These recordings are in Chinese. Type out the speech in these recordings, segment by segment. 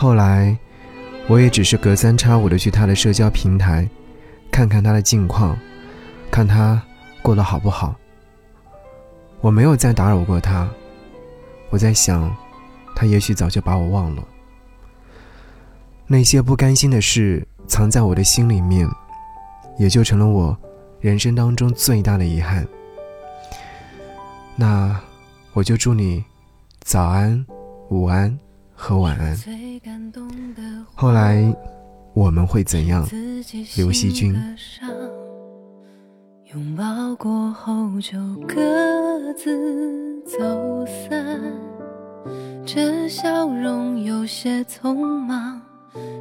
后来，我也只是隔三差五的去他的社交平台，看看他的近况，看他过得好不好。我没有再打扰过他。我在想，他也许早就把我忘了。那些不甘心的事藏在我的心里面，也就成了我人生当中最大的遗憾。那我就祝你早安、午安和晚安。后来我们会怎样？刘惜君。拥抱过后就各自走散，这笑容有些匆忙。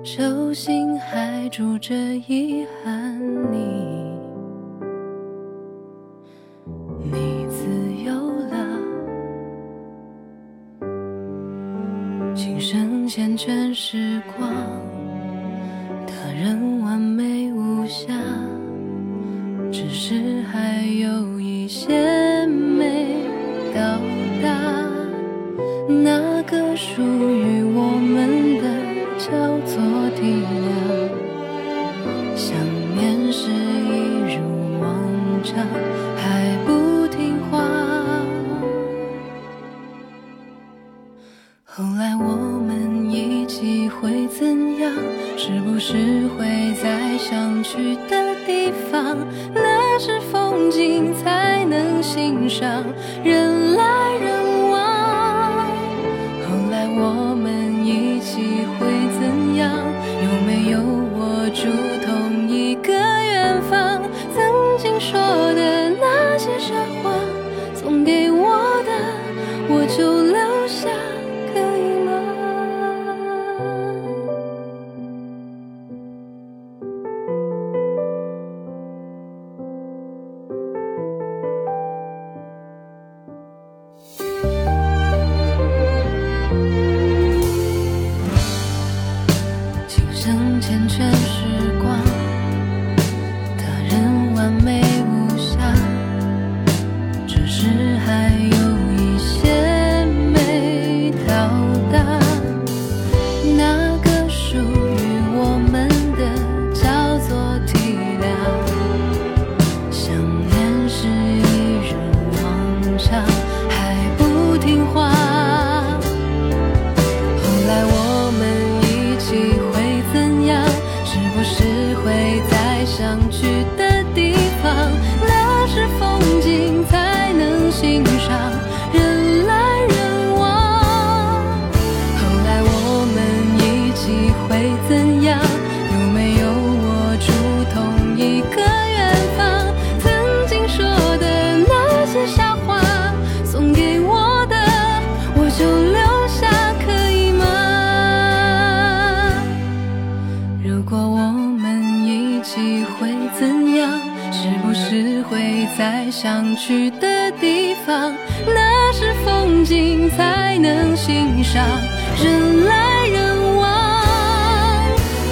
手心还住着遗憾，你，身缱绻时光，他人完美无瑕，只是还有一些没到达，那个属于我们的。叫做地只会在想去的地方？那是风景才能欣赏，人来人往。后来我们一起会怎样。有没有我住风缱绻是会再想去的会怎样？是不是会在想去的地方，那是风景才能欣赏，人来人往。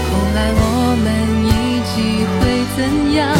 后来我们一起会怎样？